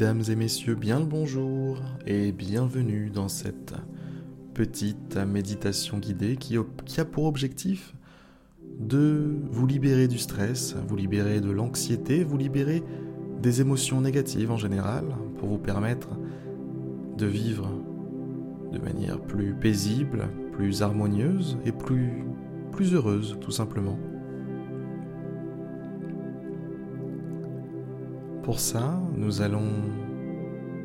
Mesdames et messieurs, bien le bonjour et bienvenue dans cette petite méditation guidée qui, a pour objectif de vous libérer du stress, vous libérer de l'anxiété, vous libérer des émotions négatives en général pour vous permettre de vivre de manière plus paisible, plus harmonieuse et plus, plus heureuse tout simplement. Pour ça, nous allons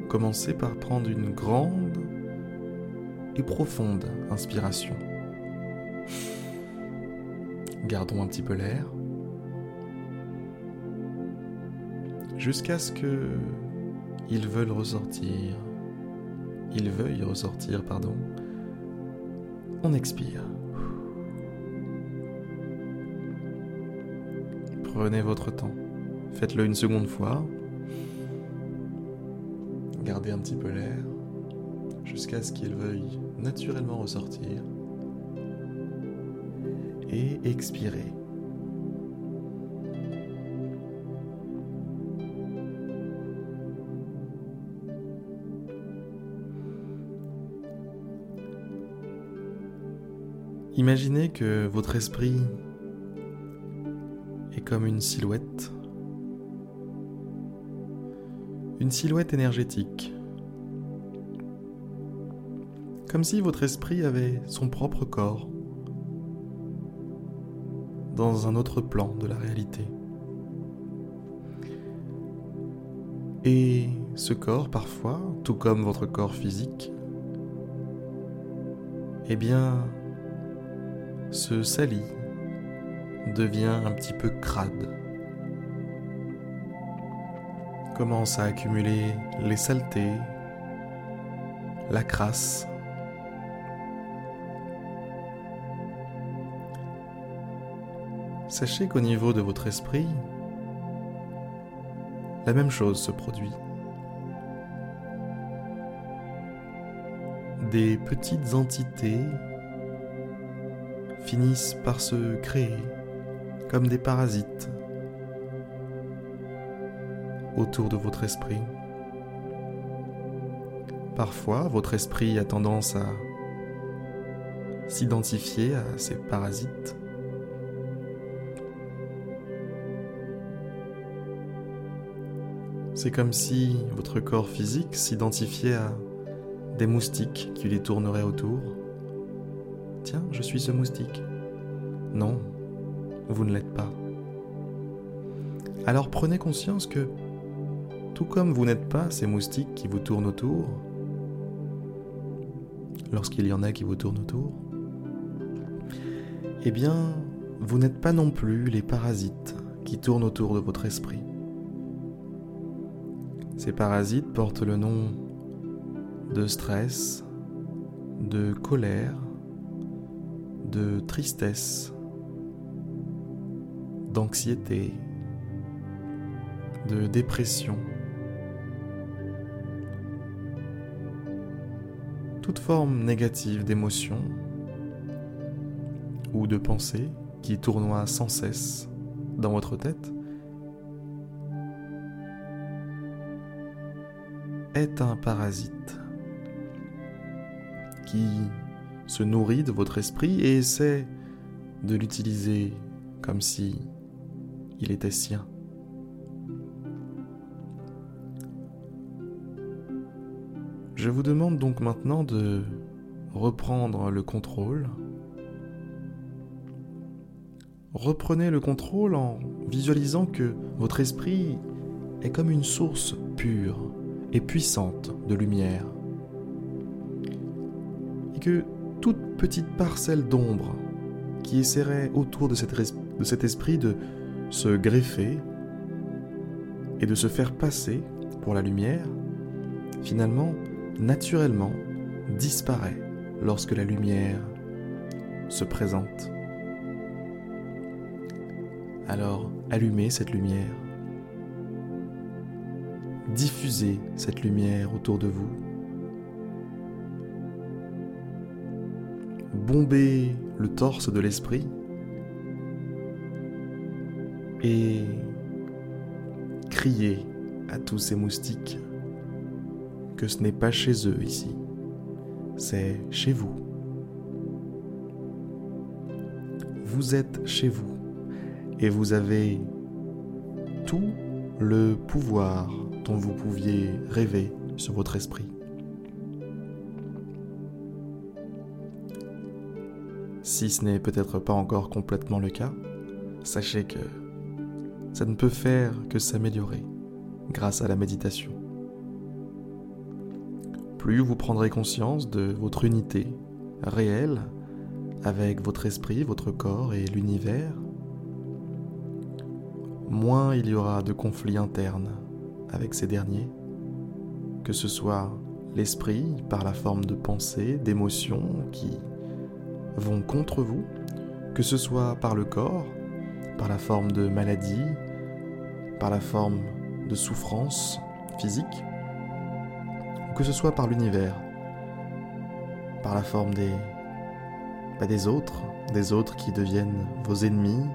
commencer par prendre une grande et profonde inspiration. Gardons un petit peu l'air jusqu'à ce que ils veulent ressortir. Ils veuillent ressortir, pardon. On expire. Prenez votre temps. Faites-le une seconde fois. Gardez un petit peu l'air jusqu'à ce qu'il veuille naturellement ressortir. Et expirez. Imaginez que votre esprit est comme une silhouette une silhouette énergétique. Comme si votre esprit avait son propre corps dans un autre plan de la réalité. Et ce corps, parfois, tout comme votre corps physique, eh bien, se salit, devient un petit peu crade commence à accumuler les saletés, la crasse. Sachez qu'au niveau de votre esprit, la même chose se produit. Des petites entités finissent par se créer comme des parasites autour de votre esprit. Parfois, votre esprit a tendance à s'identifier à ces parasites. C'est comme si votre corps physique s'identifiait à des moustiques qui lui tourneraient autour. Tiens, je suis ce moustique. Non, vous ne l'êtes pas. Alors prenez conscience que tout comme vous n'êtes pas ces moustiques qui vous tournent autour, lorsqu'il y en a qui vous tournent autour, eh bien, vous n'êtes pas non plus les parasites qui tournent autour de votre esprit. Ces parasites portent le nom de stress, de colère, de tristesse, d'anxiété, de dépression, toute forme négative d'émotion ou de pensée qui tournoie sans cesse dans votre tête est un parasite qui se nourrit de votre esprit et essaie de l'utiliser comme si il était sien. Je vous demande donc maintenant de reprendre le contrôle. Reprenez le contrôle en visualisant que votre esprit est comme une source pure et puissante de lumière. Et que toute petite parcelle d'ombre qui essaierait autour de, de cet esprit de se greffer et de se faire passer pour la lumière, finalement, naturellement disparaît lorsque la lumière se présente. Alors allumez cette lumière. Diffusez cette lumière autour de vous. Bombez le torse de l'esprit et criez à tous ces moustiques que ce n'est pas chez eux ici, c'est chez vous. Vous êtes chez vous et vous avez tout le pouvoir dont vous pouviez rêver sur votre esprit. Si ce n'est peut-être pas encore complètement le cas, sachez que ça ne peut faire que s'améliorer grâce à la méditation. Plus vous prendrez conscience de votre unité réelle avec votre esprit, votre corps et l'univers, moins il y aura de conflits internes avec ces derniers, que ce soit l'esprit par la forme de pensées, d'émotions qui vont contre vous, que ce soit par le corps, par la forme de maladie, par la forme de souffrance physique, que ce soit par l'univers, par la forme des, bah, des autres, des autres qui deviennent vos ennemis,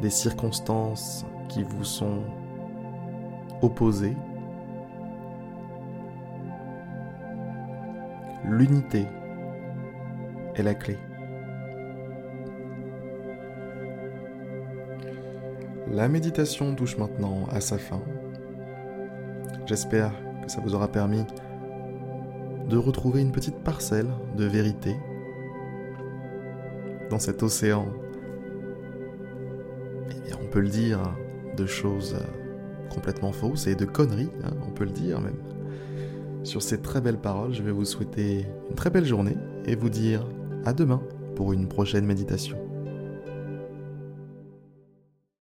des circonstances qui vous sont opposées. L'unité est la clé. La méditation touche maintenant à sa fin. J'espère que ça vous aura permis de retrouver une petite parcelle de vérité dans cet océan, eh bien, on peut le dire, de choses complètement fausses et de conneries, hein, on peut le dire même. Sur ces très belles paroles, je vais vous souhaiter une très belle journée et vous dire à demain pour une prochaine méditation.